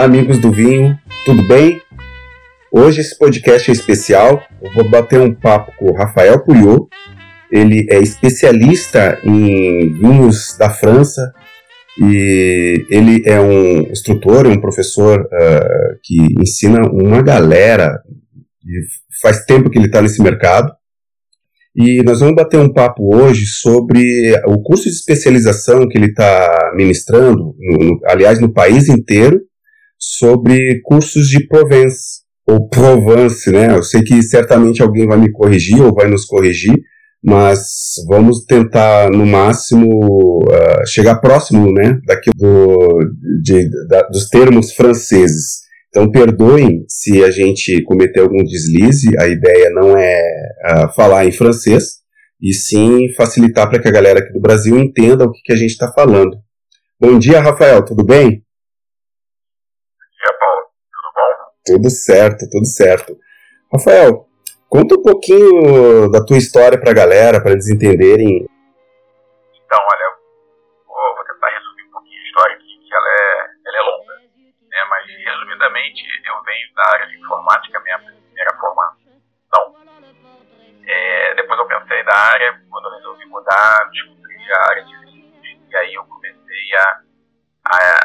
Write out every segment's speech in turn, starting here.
Olá, amigos do vinho, tudo bem? Hoje esse podcast é especial. Eu vou bater um papo com o Rafael Puyot. Ele é especialista em vinhos da França e ele é um instrutor, um professor uh, que ensina uma galera. faz tempo que ele está nesse mercado. E nós vamos bater um papo hoje sobre o curso de especialização que ele está ministrando, no, aliás, no país inteiro, sobre cursos de Provence, ou Provence, né? Eu sei que certamente alguém vai me corrigir ou vai nos corrigir, mas vamos tentar no máximo uh, chegar próximo, né, daquilo do, de, da, dos termos franceses. Então perdoem se a gente cometer algum deslize. A ideia não é uh, falar em francês e sim facilitar para que a galera aqui do Brasil entenda o que, que a gente está falando. Bom dia, Rafael. Tudo bem? Tudo certo, tudo certo. Rafael, conta um pouquinho da tua história para a galera, para eles entenderem. Então, olha, vou, vou, tentar resumir um pouquinho a história aqui, que ela é, ela é longa. Né? Mas, resumidamente, eu venho da área de informática, minha primeira formação. É, depois eu pensei na área, quando eu resolvi mudar, descobri a área de e aí eu comecei a,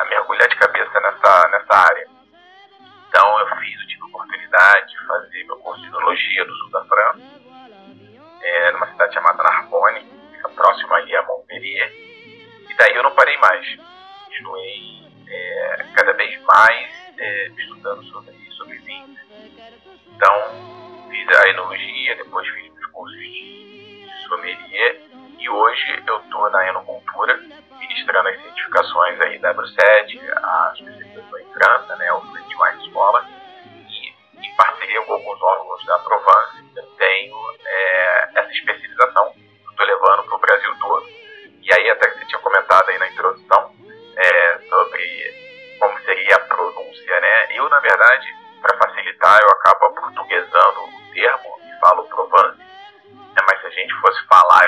a mergulhar de cabeça nessa, nessa área. Então eu fiz, eu tive a oportunidade de fazer meu curso de Enologia do sul da França, é, numa cidade chamada Narbonne, fica próximo ali a Montpellier. E daí eu não parei mais. Continuei é, cada vez mais é, estudando sobre, sobre vinhos. Então fiz a Enologia, depois fiz os cursos de, de sommelier e hoje eu estou na Enocultura, ministrando as certificações aí da Bruxelles, a especialização em França, né, o French Escola, e em parceria com alguns órgãos da Provence, eu tenho é, essa especialização que estou levando para o Brasil todo. E aí, até que você tinha comentado aí na introdução é, sobre como seria a pronúncia, né? Eu, na verdade, para facilitar, eu acabo portuguesando o termo e falo Provence, né? mas se a gente fosse falar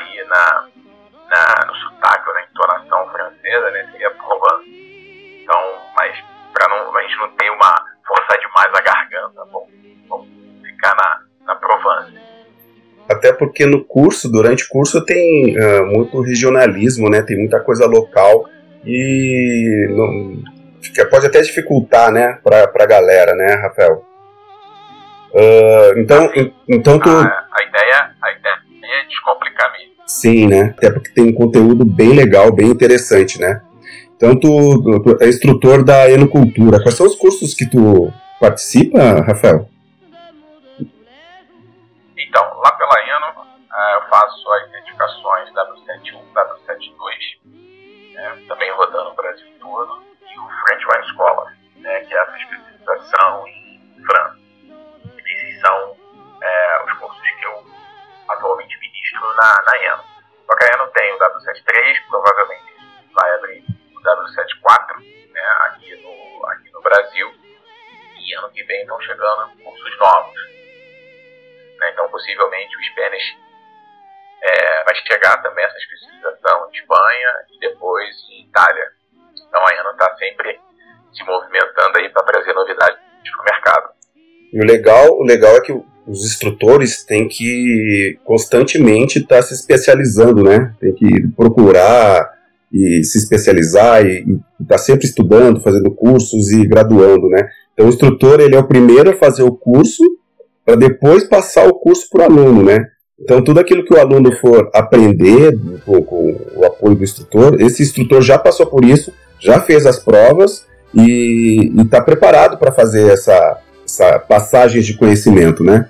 porque no curso, durante o curso, tem uh, muito regionalismo, né? Tem muita coisa local e não, pode até dificultar, né, para a galera, né, Rafael? Uh, então, então tu... a, a, ideia, a ideia é descomplicar mesmo. Sim, né? Até porque tem um conteúdo bem legal, bem interessante, né? Então, tu, tu é instrutor da Enocultura. Quais são os cursos que tu participa, Rafael? Faço as certificações W71, W72, né? também rodando o Brasil todo, e o French Wine Scholar, né? que é essa especialização em França. Esses são é, os cursos que eu atualmente ministro na, na Eno. Só que a tem o W73, provavelmente vai abrir o W74 né, aqui, no, aqui no Brasil. E ano que vem estão chegando cursos novos. Né, então, possivelmente, o Spanish é, vai chegar também essa especialização em Espanha e depois em Itália. Então, a Eno está sempre se movimentando aí para trazer novidades para o mercado. O legal, o legal é que os instrutores têm que constantemente estar tá se especializando, né? Tem que procurar e se especializar e estar tá sempre estudando, fazendo cursos e graduando, né? Então o instrutor ele é o primeiro a fazer o curso para depois passar o curso para o aluno, né? Então tudo aquilo que o aluno for aprender com, com o apoio do instrutor, esse instrutor já passou por isso, já fez as provas e está preparado para fazer essa, essa passagem de conhecimento, né?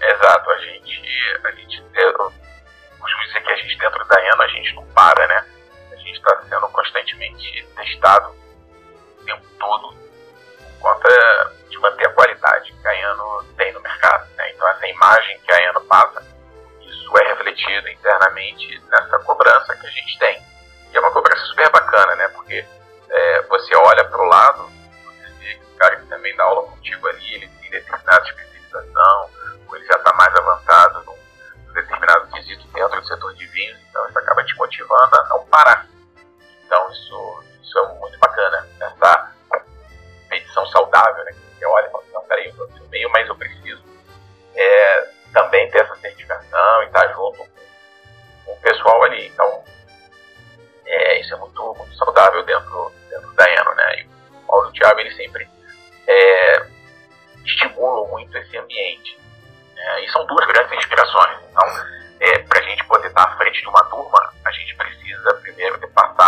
Exato, a gente, a gente eu costumo dizer que a gente dentro da ENA a gente não para, né? A gente está sendo constantemente testado o tempo todo de manter a qualidade que a ENO tem no mercado. Né? Então essa imagem que a ENO passa, isso é refletido internamente nessa cobrança que a gente tem. E é uma cobrança super bacana, né? Porque é, você olha para o lado, você vê que o cara que também dá aula contigo ali, ele tem determinada especialização, ou ele já está mais avançado num determinado quesito dentro do setor de vinhos, então isso acaba te motivando a não parar. Então isso, isso é muito bacana, essa você olha e fala, não, peraí, eu estou no meio, mas eu preciso é, também ter essa certificação e estar junto com o pessoal ali. Então, é, isso é muito, muito saudável dentro, dentro da Eno, né? E o Paulo e o Thiago, ele sempre é, estimulam muito esse ambiente. É, e são duas grandes inspirações. Então, é, para a gente poder estar à frente de uma turma, a gente precisa primeiro ter passado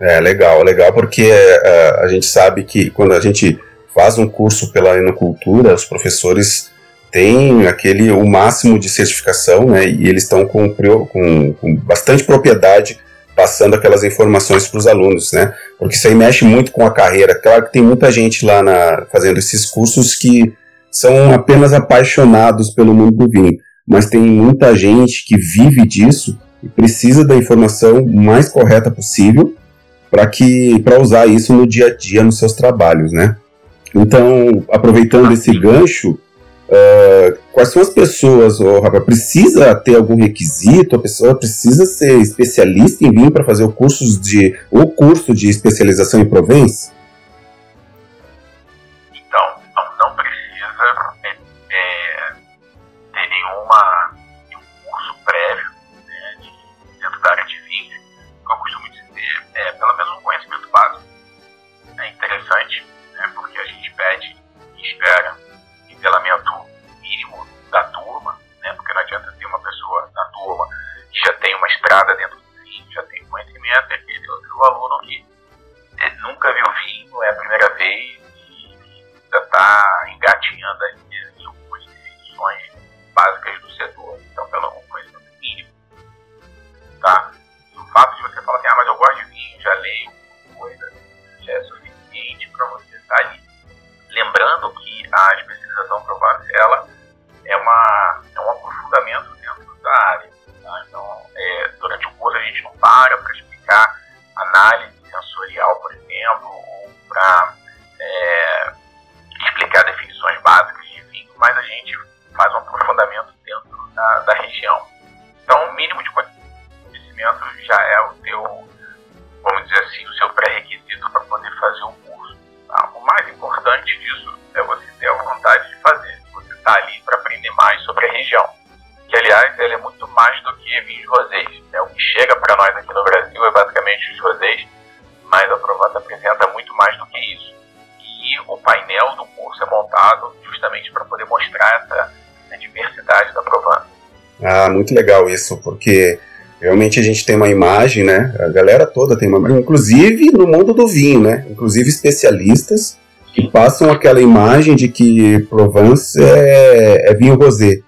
É legal, legal, porque é, a gente sabe que quando a gente faz um curso pela Enocultura, os professores têm aquele o máximo de certificação, né? E eles estão com, com, com bastante propriedade passando aquelas informações para os alunos, né? Porque isso aí mexe muito com a carreira. Claro que tem muita gente lá na, fazendo esses cursos que são apenas apaixonados pelo mundo do vinho, mas tem muita gente que vive disso e precisa da informação mais correta possível para que para usar isso no dia a dia nos seus trabalhos, né? Então, aproveitando esse gancho, uh, quais são as pessoas, oh, Rafa, precisa ter algum requisito? A pessoa precisa ser especialista em vinho para fazer o curso de o curso de especialização em Provence? Muito legal isso, porque realmente a gente tem uma imagem, né? A galera toda tem uma imagem, inclusive no mundo do vinho, né? Inclusive especialistas que passam aquela imagem de que Provence é, é vinho rosé.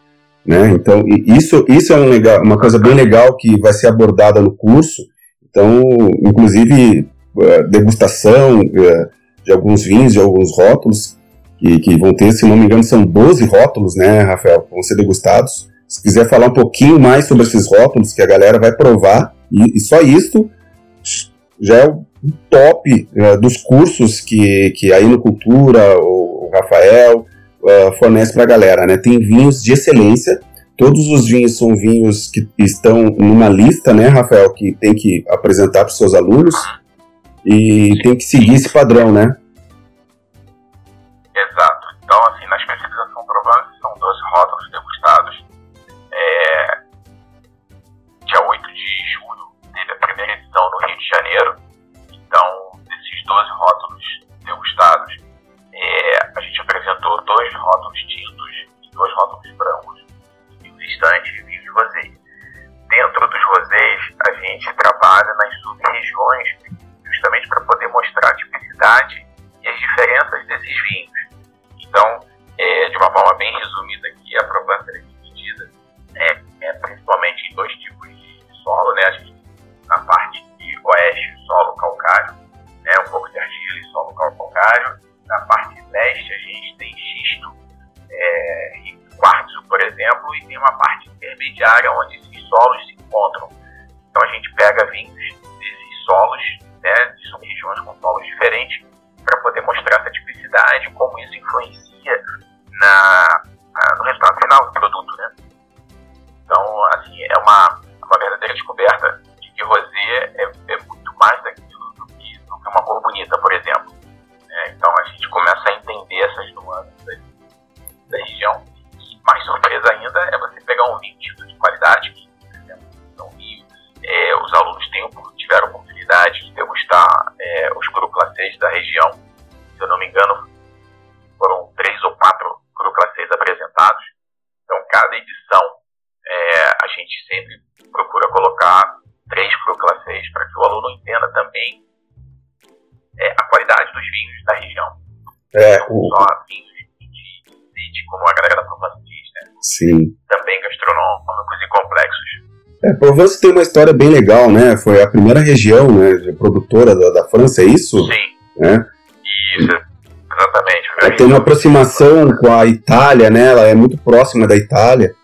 Né? Então, isso, isso é um legal, uma coisa bem legal que vai ser abordada no curso. Então, inclusive, eh, degustação eh, de alguns vinhos, de alguns rótulos, que, que vão ter, se não me engano, são 12 rótulos, né, Rafael, que vão ser degustados. Se quiser falar um pouquinho mais sobre esses rótulos que a galera vai provar, e, e só isso já é o top uh, dos cursos que, que a Inocultura, o, o Rafael, uh, fornece para a galera. Né? Tem vinhos de excelência, todos os vinhos são vinhos que estão numa lista, né, Rafael, que tem que apresentar para os seus alunos e tem que seguir esse padrão, né? Exato. Solo, né? A gente, É, Provence tem uma história bem legal, né? Foi a primeira região né, produtora da, da França, é isso? Sim. Né? Isso, exatamente. Ela tem uma aproximação com a Itália, né? Ela é muito próxima da Itália.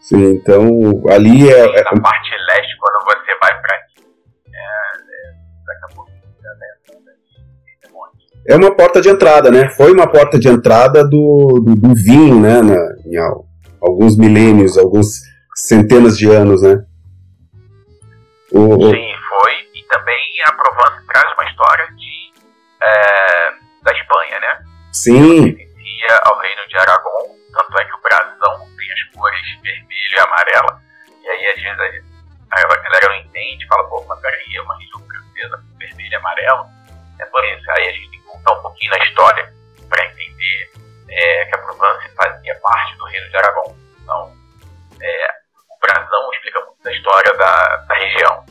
Sim, então ali é. Sim, na parte leste, quando você vai para é, é, daqui a pouco é uma porta de entrada, né? Foi uma porta de entrada do, do, do vinho, né? Na, em alguns milênios, alguns centenas de anos, né? O, Sim, foi. E também a Provence traz uma história de, é, da Espanha, né? Sim. Que ao reino de Aragão, tanto é que o brasão tem as cores vermelho e amarela. E aí, às vezes, a, a galera não entende, fala, pô, mas peraí, é uma região francesa com vermelho e amarelo. É por isso. Aí a gente tem que voltar um pouquinho na história para entender é, que a Provence fazia parte do reino de Aragão. Então, é, brasão explica muito da história da, da região.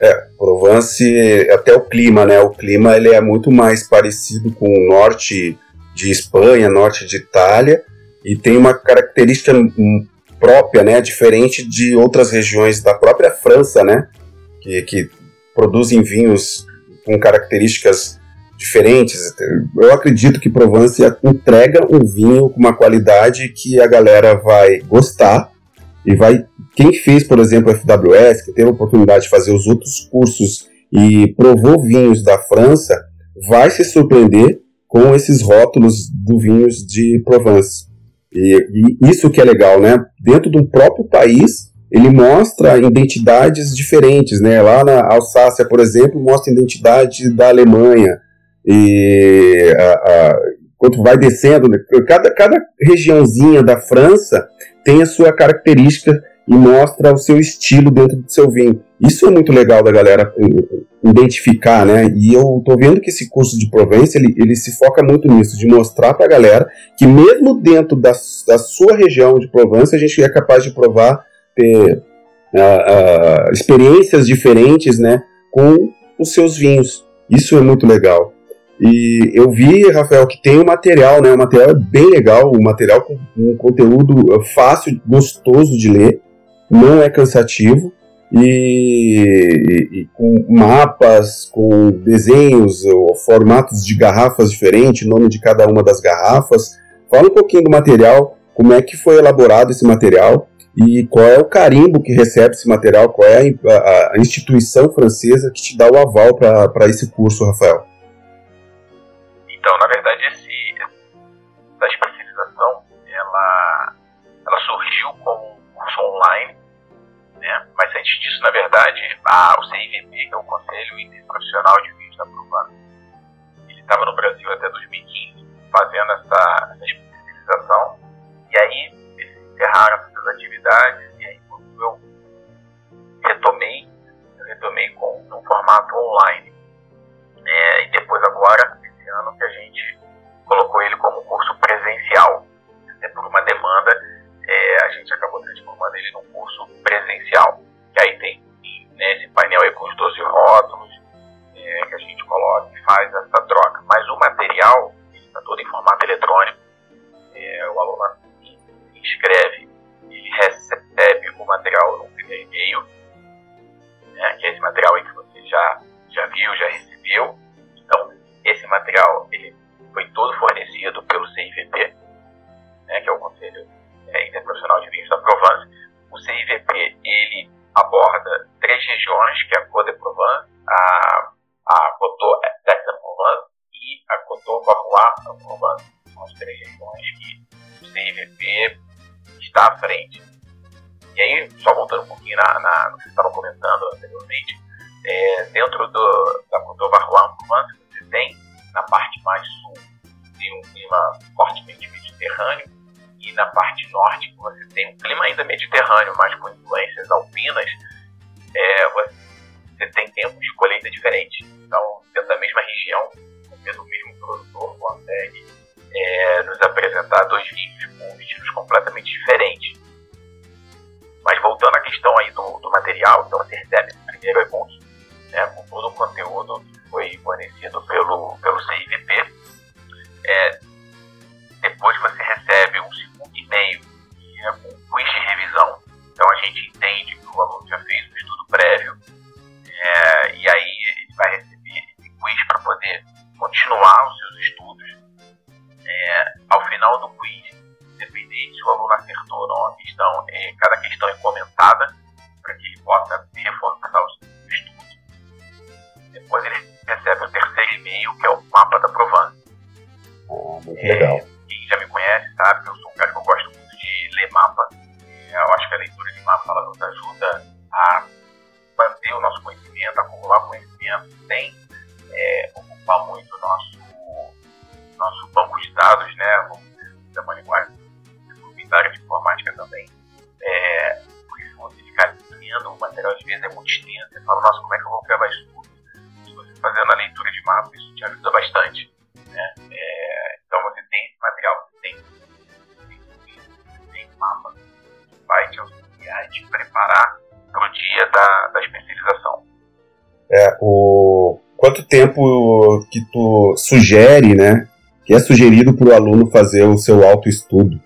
É, Provence, até o clima, né? O clima ele é muito mais parecido com o norte de Espanha, norte de Itália, e tem uma característica própria, né? Diferente de outras regiões da própria França, né? Que, que produzem vinhos com características diferentes. Eu acredito que Provence entrega um vinho com uma qualidade que a galera vai gostar e vai. Quem fez, por exemplo, a FWS, que teve a oportunidade de fazer os outros cursos e provou vinhos da França, vai se surpreender com esses rótulos do vinhos de Provence. E, e isso que é legal, né? Dentro do próprio país, ele mostra identidades diferentes, né? Lá na Alsácia, por exemplo, mostra a identidade da Alemanha. E a, a, quando vai descendo, né? cada, cada regiãozinha da França tem a sua característica e mostra o seu estilo dentro do seu vinho. Isso é muito legal da galera identificar, né? E eu tô vendo que esse curso de Provence, ele, ele se foca muito nisso, de mostrar pra galera que mesmo dentro da, da sua região de Provence, a gente é capaz de provar, ter uh, uh, experiências diferentes, né? Com os seus vinhos. Isso é muito legal. E eu vi, Rafael, que tem o um material, né? O material é bem legal, um material com um conteúdo fácil, gostoso de ler não é cansativo e, e, e, com mapas, com desenhos, formatos de garrafas diferentes, nome de cada uma das garrafas. Fala um pouquinho do material, como é que foi elaborado esse material e qual é o carimbo que recebe esse material, qual é a, a, a instituição francesa que te dá o aval para esse curso, Rafael. Então, na verdade, esse, essa especialização, ela, ela surgiu como um curso online né? Mas antes disso, na verdade, a, o CIVP, que é o Conselho Interprofissional de Vinhos da Pruvana, ele estava no Brasil até 2015 fazendo essa, essa especialização, e aí eles encerraram essas atividades, e aí quando eu retomei, eu retomei com um formato online. É, e depois agora, ano, que a gente colocou ele como curso presencial, até por uma demanda é, a gente acabou transformando ele num curso presencial. Que aí tem do, preparar para o dia da, da especialização. É, o quanto tempo que tu sugere, né, que é sugerido para o aluno fazer o seu autoestudo?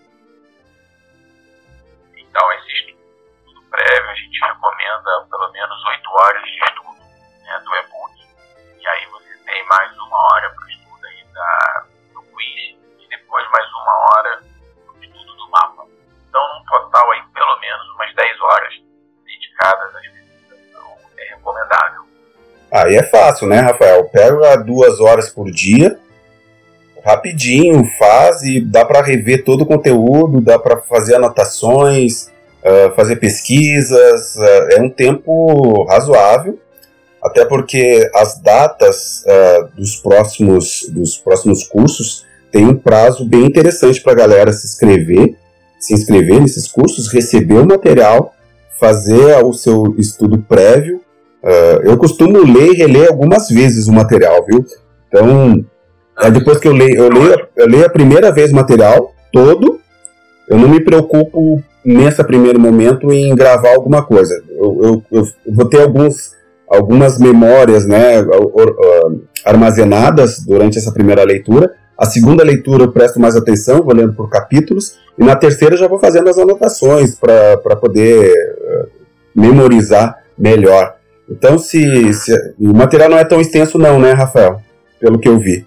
Aí é fácil, né, Rafael? Pega duas horas por dia, rapidinho, faz e dá para rever todo o conteúdo, dá para fazer anotações, uh, fazer pesquisas. Uh, é um tempo razoável, até porque as datas uh, dos próximos dos próximos cursos tem um prazo bem interessante para a galera se inscrever, se inscrever nesses cursos, receber o material, fazer o seu estudo prévio Uh, eu costumo ler e reler algumas vezes o material, viu? Então, é depois que eu leio, eu leio, eu leio a primeira vez o material todo, eu não me preocupo nesse primeiro momento em gravar alguma coisa. Eu, eu, eu vou ter alguns, algumas memórias né, armazenadas durante essa primeira leitura. A segunda leitura eu presto mais atenção, vou lendo por capítulos. E na terceira já vou fazendo as anotações para poder uh, memorizar melhor. Então, se, se, o material não é tão extenso, não, né, Rafael? Pelo que eu vi.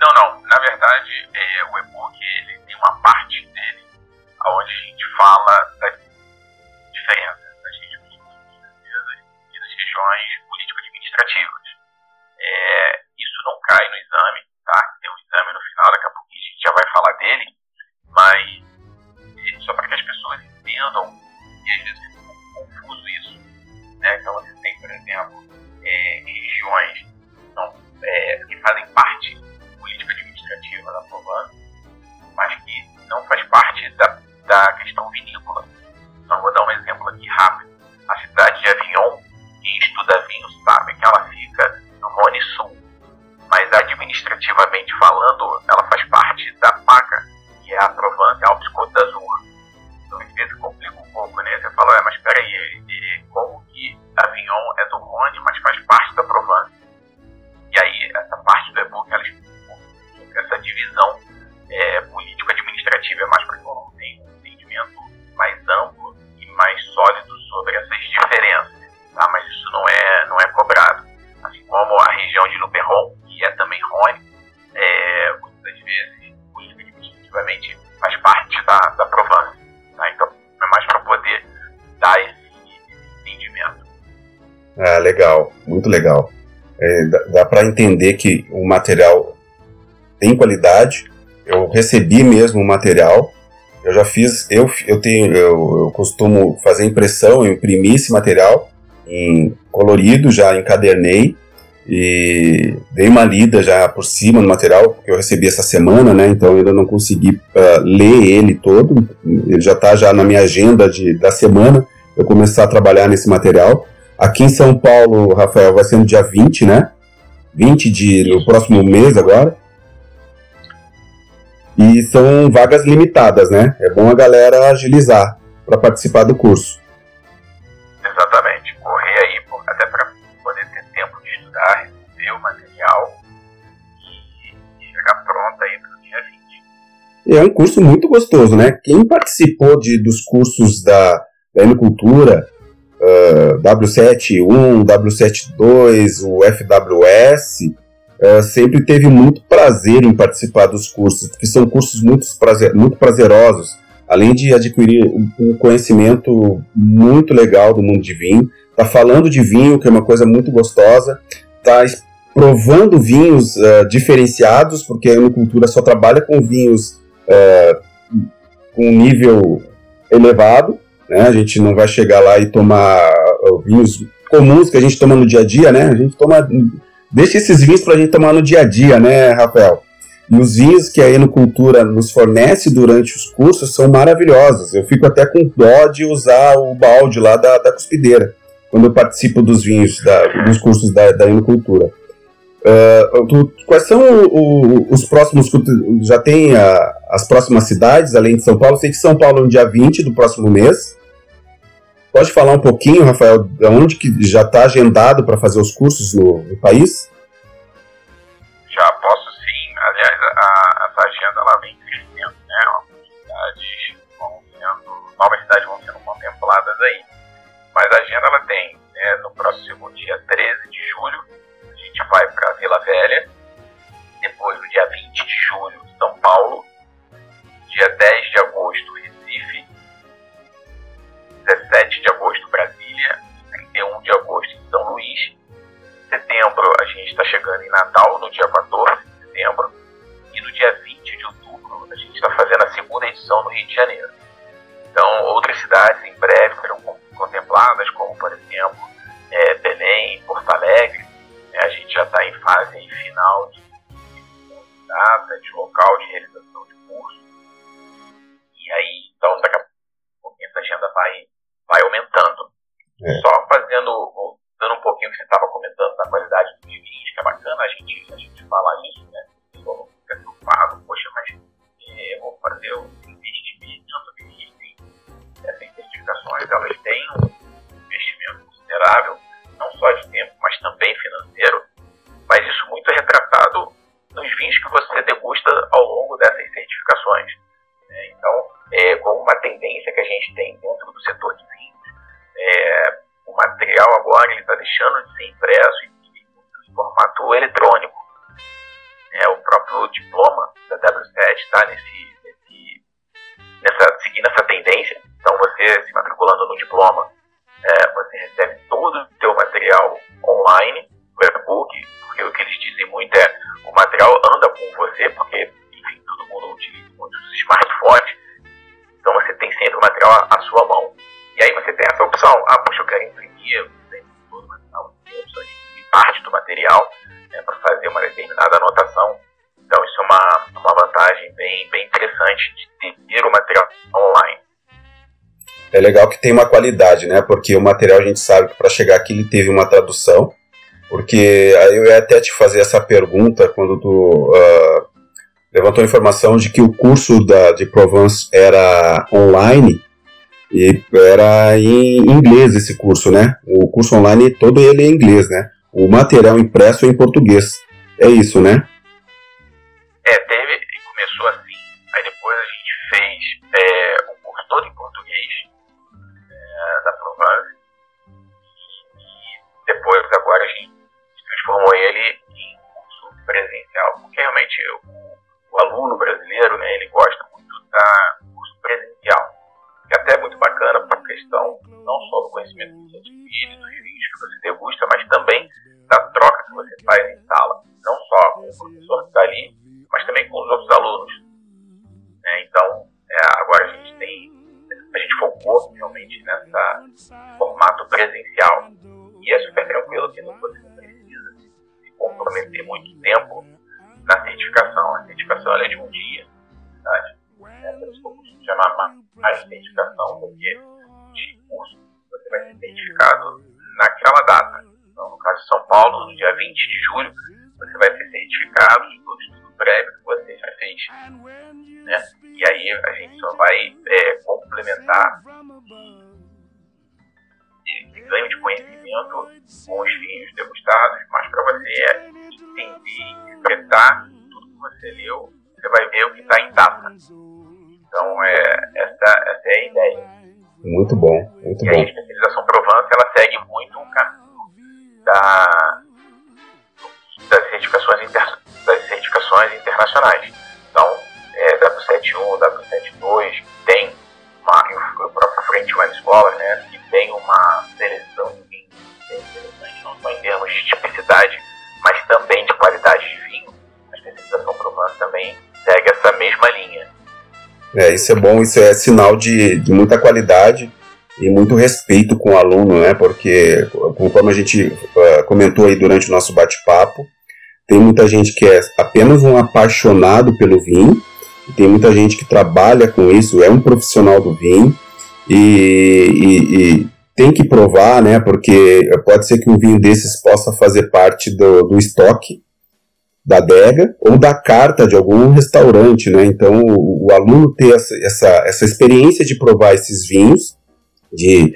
Não, não. Na verdade, é, o e-book ele tem uma parte dele onde a gente fala das diferenças das regiões e das regiões político-administrativas. É, isso não cai no exame, tá? Tem um exame no final, daqui a pouquinho a gente já vai falar dele, mas é, só para que as pessoas entendam, e às vezes né? Então você tem, por exemplo, é, regiões não, é, que fazem parte política administrativa da Provence, mas que não faz parte da, da questão vinícola. Então vou dar um exemplo aqui rápido. A cidade de Avignon, entender que o material tem qualidade. Eu recebi mesmo o material. Eu já fiz, eu, eu tenho, eu, eu costumo fazer impressão, eu imprimi esse material em colorido, já encadernei e dei uma lida já por cima no material que eu recebi essa semana, né? Então ainda não consegui uh, ler ele todo. Ele já está já na minha agenda de, da semana. Eu começar a trabalhar nesse material. Aqui em São Paulo, Rafael, vai ser no dia 20, né? 20 de no próximo mês agora. E são vagas limitadas, né? É bom a galera agilizar para participar do curso. Exatamente. Correr aí, até para poder ter tempo de estudar, receber o material e chegar pronto aí para o dia 20. É um curso muito gostoso, né? Quem participou de, dos cursos da, da Enocultura, uh, W71, W72, o FWS, uh, sempre teve muito prazer em participar dos cursos, porque são cursos muito, prazer, muito prazerosos, além de adquirir um conhecimento muito legal do mundo de vinho, tá falando de vinho, que é uma coisa muito gostosa, tá provando vinhos uh, diferenciados, porque a enocultura só trabalha com vinhos uh, com nível elevado, né? A gente não vai chegar lá e tomar vinhos comuns que a gente toma no dia a dia, né? A gente toma Deixa esses vinhos para a gente tomar no dia a dia, né, Rafael? E os vinhos que a Enocultura nos fornece durante os cursos são maravilhosos. Eu fico até com dó de usar o balde lá da, da cuspideira, quando eu participo dos vinhos, da, dos cursos da, da Enocultura. Uh, quais são o, o, os próximos. Já tem a, as próximas cidades, além de São Paulo? Sei que São Paulo é no dia 20 do próximo mês. Pode falar um pouquinho, Rafael, de onde que já está agendado para fazer os cursos no, no, país? Já posso sim. Aliás, a, essa agenda ela vem crescendo, né? Cidades vão sendo, novas cidades vão sendo contempladas aí. Mas a agenda ela tem, né, no próximo dia 13 de julho, gente vai para Vila Velha. Depois, no dia 20 de julho, São Paulo. Dia 10 de agosto, 17 de agosto, Brasília, 31 de agosto São Luís. Setembro, a gente está chegando em Natal, no dia 14 de setembro. E no dia 20 de outubro, a gente está fazendo a segunda edição no Rio de Janeiro. Então, outras cidades em breve serão contempladas, como, por exemplo, é, Belém, Porto Alegre. É, a gente já está em fase final de, de data, de local de realização de curso. E aí, então, daqui a pouco essa agenda vai vai aumentando. É. Só fazendo, dando um pouquinho que você estava comentando da qualidade dos vinhos, que é bacana a gente, a gente falar isso, uma determinada anotação. Então isso é uma, uma vantagem bem, bem interessante de ter o material online. É legal que tem uma qualidade, né? Porque o material a gente sabe que para chegar aqui ele teve uma tradução. Porque aí eu ia até te fazer essa pergunta quando tu uh, levantou a informação de que o curso da, de Provence era online. E era em inglês esse curso, né? O curso online todo ele é em inglês, né? O material impresso é em português. É isso, né? É, teve, começou assim. Aí depois a gente fez é, o curso todo em português é, da Provence. E depois, agora, a gente transformou ele em curso presencial. Porque realmente o, o aluno brasileiro, né, ele gosta muito da curso presencial que até é muito bacana por questão não só do conhecimento que você adquire, dos vídeos que você degusta, mas também da troca que você faz em sala não só com o professor que está ali, mas também com os outros alunos. É, então, é, agora a gente tem, a gente focou realmente nessa formato presencial e é super tranquilo que não você precisa se comprometer muito tempo na certificação. A certificação é de um dia, na É, por isso que eu chamar mais certificação, porque de curso você vai ser certificado naquela data. Então, no caso de São Paulo, no dia 20 de julho, você vai ser certificado de todo estudo prévio que você já fez. Né? E aí a gente só vai é, complementar esse ganho de conhecimento com os vinhos degustados, mas para você entender, interpretar tudo que você leu, você vai ver o que está em data. Então, é, essa, essa é a ideia. Muito bom, muito e bom. a especialização Provence, ela segue muito o caminho da, certificações inter, das certificações internacionais. Então, é, W71, W72, tem uma, o próprio French Wine Scholar, né, que tem uma seleção de vinho bem interessante, não só em termos de tipicidade, mas também de qualidade de vinho. A especialização Provence também segue essa mesma linha. É, isso é bom, isso é sinal de, de muita qualidade e muito respeito com o aluno, né? Porque, conforme a gente uh, comentou aí durante o nosso bate-papo, tem muita gente que é apenas um apaixonado pelo vinho, tem muita gente que trabalha com isso, é um profissional do vinho e, e, e tem que provar, né? Porque pode ser que um vinho desses possa fazer parte do, do estoque da adega ou da carta de algum restaurante, né? Então o, o aluno ter essa, essa, essa experiência de provar esses vinhos, de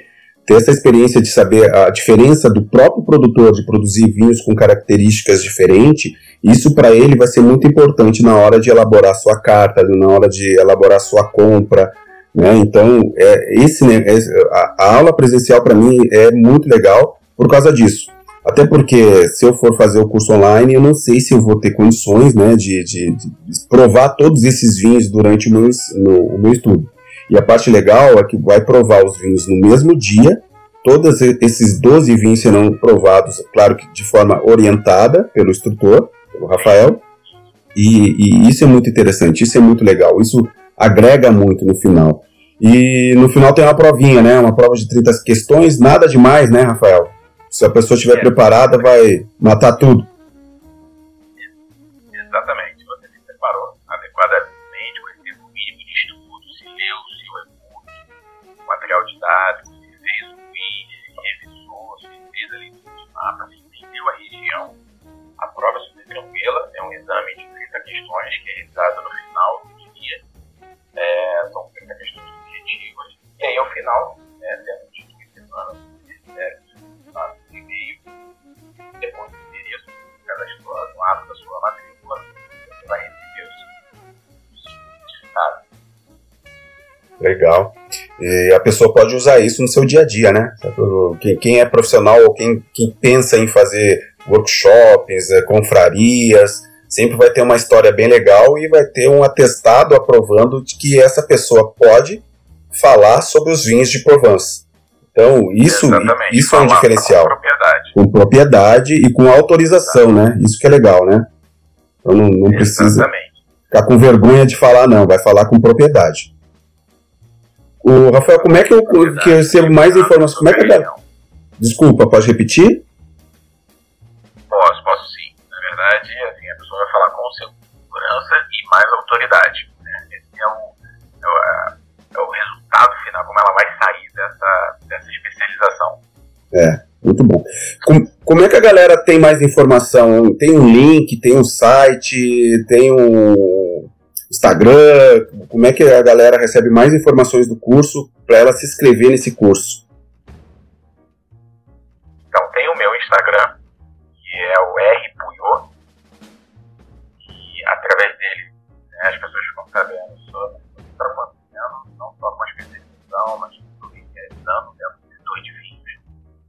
ter essa experiência de saber a diferença do próprio produtor de produzir vinhos com características diferentes, isso para ele vai ser muito importante na hora de elaborar sua carta, na hora de elaborar sua compra, né? Então é, esse a, a aula presencial para mim é muito legal por causa disso até porque se eu for fazer o curso online, eu não sei se eu vou ter condições né, de, de, de provar todos esses vinhos durante o meu, no, o meu estudo. E a parte legal é que vai provar os vinhos no mesmo dia. Todos esses 12 vinhos serão provados, claro que de forma orientada pelo instrutor, pelo Rafael. E, e isso é muito interessante, isso é muito legal, isso agrega muito no final. E no final tem uma provinha, né? Uma prova de 30 questões, nada demais, né, Rafael? Se a pessoa estiver é. preparada, vai matar tudo. Questões que é realizado no final do dia. É, são 30 questões objetivas. E aí, ao final, né, dentro de duas semanas, é, depois do endereço cadastrado no ato da sua matrícula, você vai receber o seu certificado. Legal. E a pessoa pode usar isso no seu dia a dia, né? Quem, quem é profissional ou quem, quem pensa em fazer workshops, é, confrarias, sempre vai ter uma história bem legal e vai ter um atestado aprovando de que essa pessoa pode falar sobre os vinhos de Provence. Então, isso, isso é um diferencial. Com propriedade. Com propriedade e com autorização, né? Isso que é legal, né? Então não, não precisa ficar com vergonha de falar, não. Vai falar com propriedade. O Rafael, como é que eu, que eu recebo mais informações? Como é que eu... Desculpa, pode repetir? Com segurança e mais autoridade. Né? Esse é o, é o, é o resultado final, como ela vai sair dessa, dessa especialização. É, muito bom. Como, como é que a galera tem mais informação? Tem um link, tem um site, tem um Instagram? Como é que a galera recebe mais informações do curso para ela se inscrever nesse curso? Através dele né, as pessoas ficam sabendo sobre o que está acontecendo, não só com a especialização, mas realizando dentro do setor de vinhos.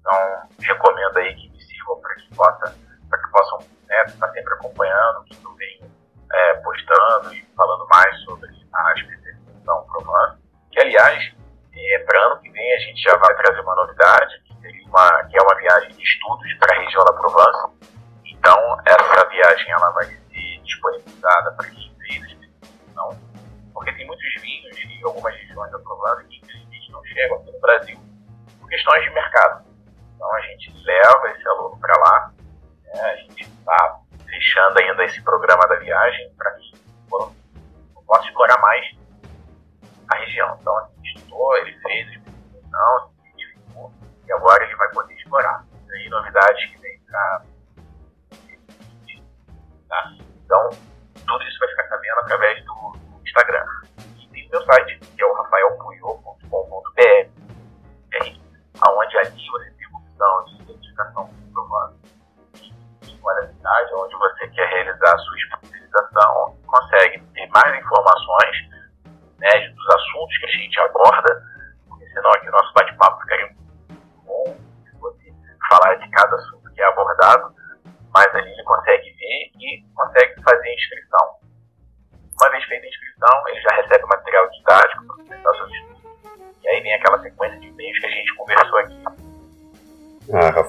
Então, recomendo aí que me sigam para que, possa, que possam né, estar tá sempre acompanhando que eu venho é, postando e falando mais sobre a especialização Provence. Que, aliás, é, para ano que vem a gente já vai trazer uma novidade, que, uma, que é uma viagem de estudos para a região da Provence. Então, essa viagem ela vai disponibilizada para quem fez a especialização, porque tem muitos vinhos em algumas regiões da Provence que não chegam aqui no Brasil por questões de mercado. Então a gente leva esse aluno para lá, né, a gente está fechando ainda esse programa da viagem para que eu possa explorar mais a região. Então a gente estudou, ele fez a experimentação, se identificou e agora ele vai poder explorar. E aí novidades que vem para Então, tudo isso vai ficar sabendo através do Instagram. E tem o meu site,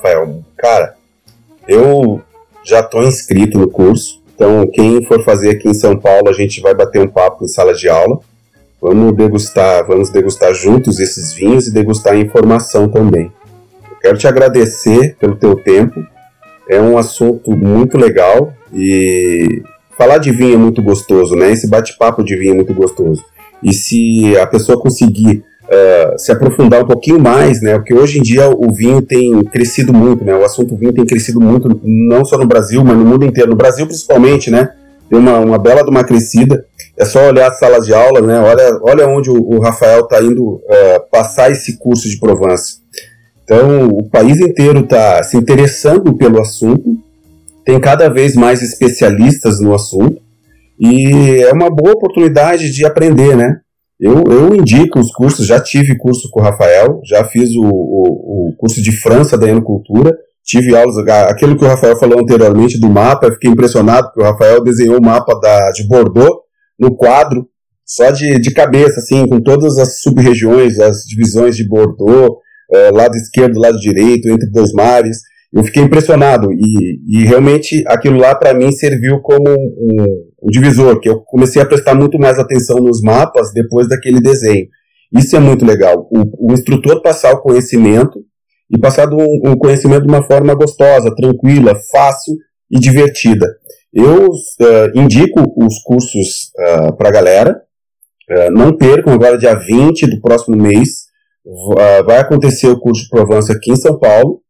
Rafael, cara, eu já estou inscrito no curso, então quem for fazer aqui em São Paulo, a gente vai bater um papo em sala de aula. Vamos degustar, vamos degustar juntos esses vinhos e degustar a informação também. Eu quero te agradecer pelo teu tempo. É um assunto muito legal e falar de vinho é muito gostoso, né? Esse bate-papo de vinho é muito gostoso. E se a pessoa conseguir uh, se aprofundar um pouquinho mais, né? Porque hoje em dia o vinho tem crescido muito, né? O assunto vinho tem crescido muito, não só no Brasil, mas no mundo inteiro. No Brasil, principalmente, né? Tem uma, uma bela de uma crescida. É só olhar as salas de aula, né? Olha, olha onde o, o Rafael está indo uh, passar esse curso de Provence. Então, o país inteiro está se interessando pelo assunto, tem cada vez mais especialistas no assunto, e é uma boa oportunidade de aprender, né? Eu, eu indico os cursos, já tive curso com o Rafael, já fiz o, o, o curso de França da Enocultura, tive aulas, aquilo que o Rafael falou anteriormente do mapa, eu fiquei impressionado porque o Rafael desenhou o mapa da, de Bordeaux no quadro, só de, de cabeça, assim, com todas as sub-regiões, as divisões de Bordeaux, é, lado esquerdo, lado direito, entre dois mares. Eu fiquei impressionado e, e realmente aquilo lá para mim serviu como um, um, divisor, que eu comecei a prestar muito mais atenção nos mapas depois daquele desenho. Isso é muito legal. O, o instrutor passar o conhecimento e passar um, um, conhecimento de uma forma gostosa, tranquila, fácil e divertida. Eu uh, indico os cursos uh, eh, para a galera. Uh, não percam, agora dia 20 do próximo mês, vai acontecer o curso de Provence aqui em São Paulo.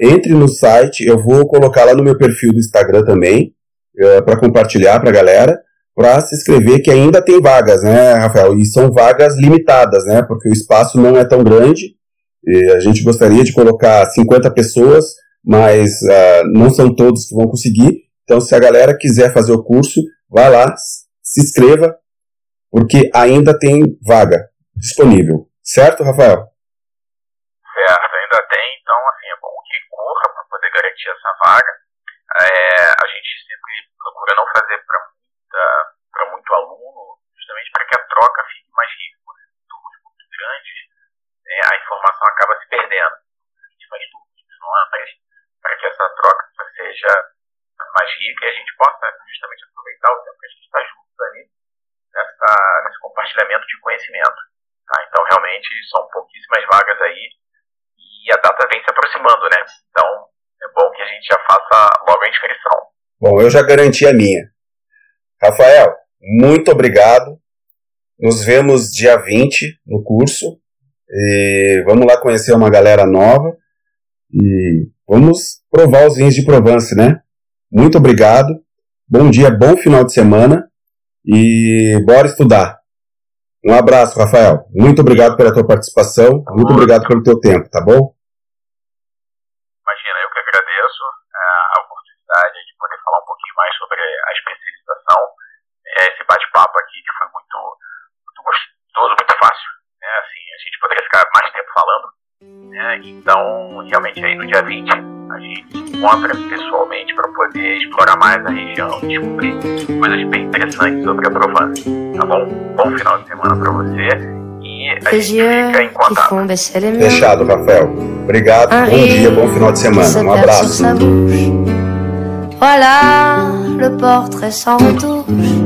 Entre no site, eu vou colocar lá no meu perfil do Instagram também, uh, para compartilhar para a galera, para se inscrever, que ainda tem vagas, né, Rafael? E são vagas limitadas, né? Porque o espaço não é tão grande. a gente gostaria de colocar 50 pessoas, mas uh, não são todos que vão conseguir. Então, se a galera quiser fazer o curso, vá lá, se inscreva, porque ainda tem vaga disponível. Certo, Rafael? garantir essa vaga, é, a gente sempre procura não fazer para muito aluno, justamente para que a troca fique mais rica. Quando turmas muito grandes, né, a informação acaba se perdendo. A gente faz turmas menores para que essa troca seja mais rica e a gente possa justamente aproveitar o tempo que a gente está juntos ali nessa, nesse compartilhamento de conhecimento. Tá? Então, realmente, são pouquíssimas vagas aí e a data vem se aproximando, né? Então, é bom que a gente já faça logo a inscrição. Bom, eu já garanti a minha. Rafael, muito obrigado. Nos vemos dia 20 no curso. E vamos lá conhecer uma galera nova. E vamos provar os vinhos de Provence, né? Muito obrigado. Bom dia, bom final de semana. E bora estudar. Um abraço, Rafael. Muito obrigado pela tua participação. Muito obrigado pelo teu tempo, tá bom? Bate-papo aqui, que foi muito, muito gostoso, muito fácil. Né? Assim, a gente poderia ficar mais tempo falando. Né? Então, realmente, aí no dia 20, a gente se encontra pessoalmente para poder explorar mais a região, descobrir coisas bem interessantes sobre a Provence. Tá bom? Bom final de semana para você. E a gente fica em contato. Fechado, Rafael. Obrigado, bom dia, bom final de semana. Um abraço. Voilà le portrait sans touche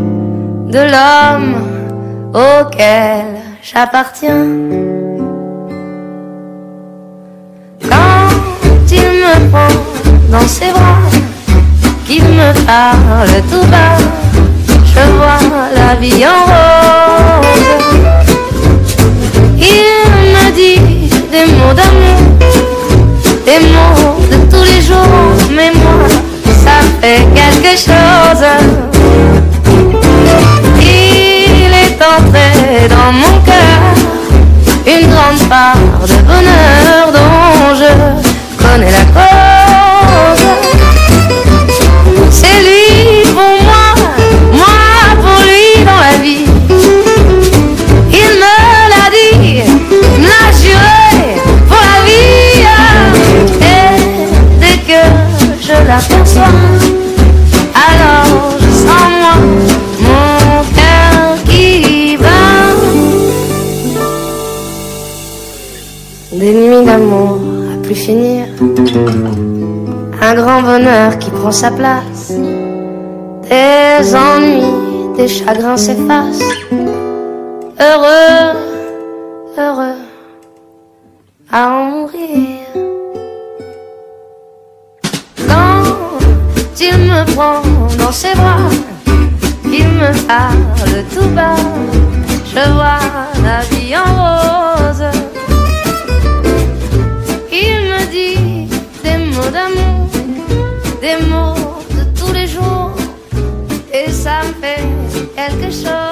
de l'homme auquel j'appartiens. Quand il me prend dans ses bras, qu'il me parle tout bas, je vois la vie en rose. Il me dit des mots d'amour, des mots de tous les jours, mais moi, ça fait quelque choses. Est dans mon cœur. Une grande part de bonheur dont je bonheur qui prend sa place. Des ennuis, des chagrins s'effacent. Heureux, heureux à en mourir. Quand il me prend dans ses bras, il me parle tout bas. Je vois la vie en rose. Des mots de tous les jours. Et ça me fait quelque chose.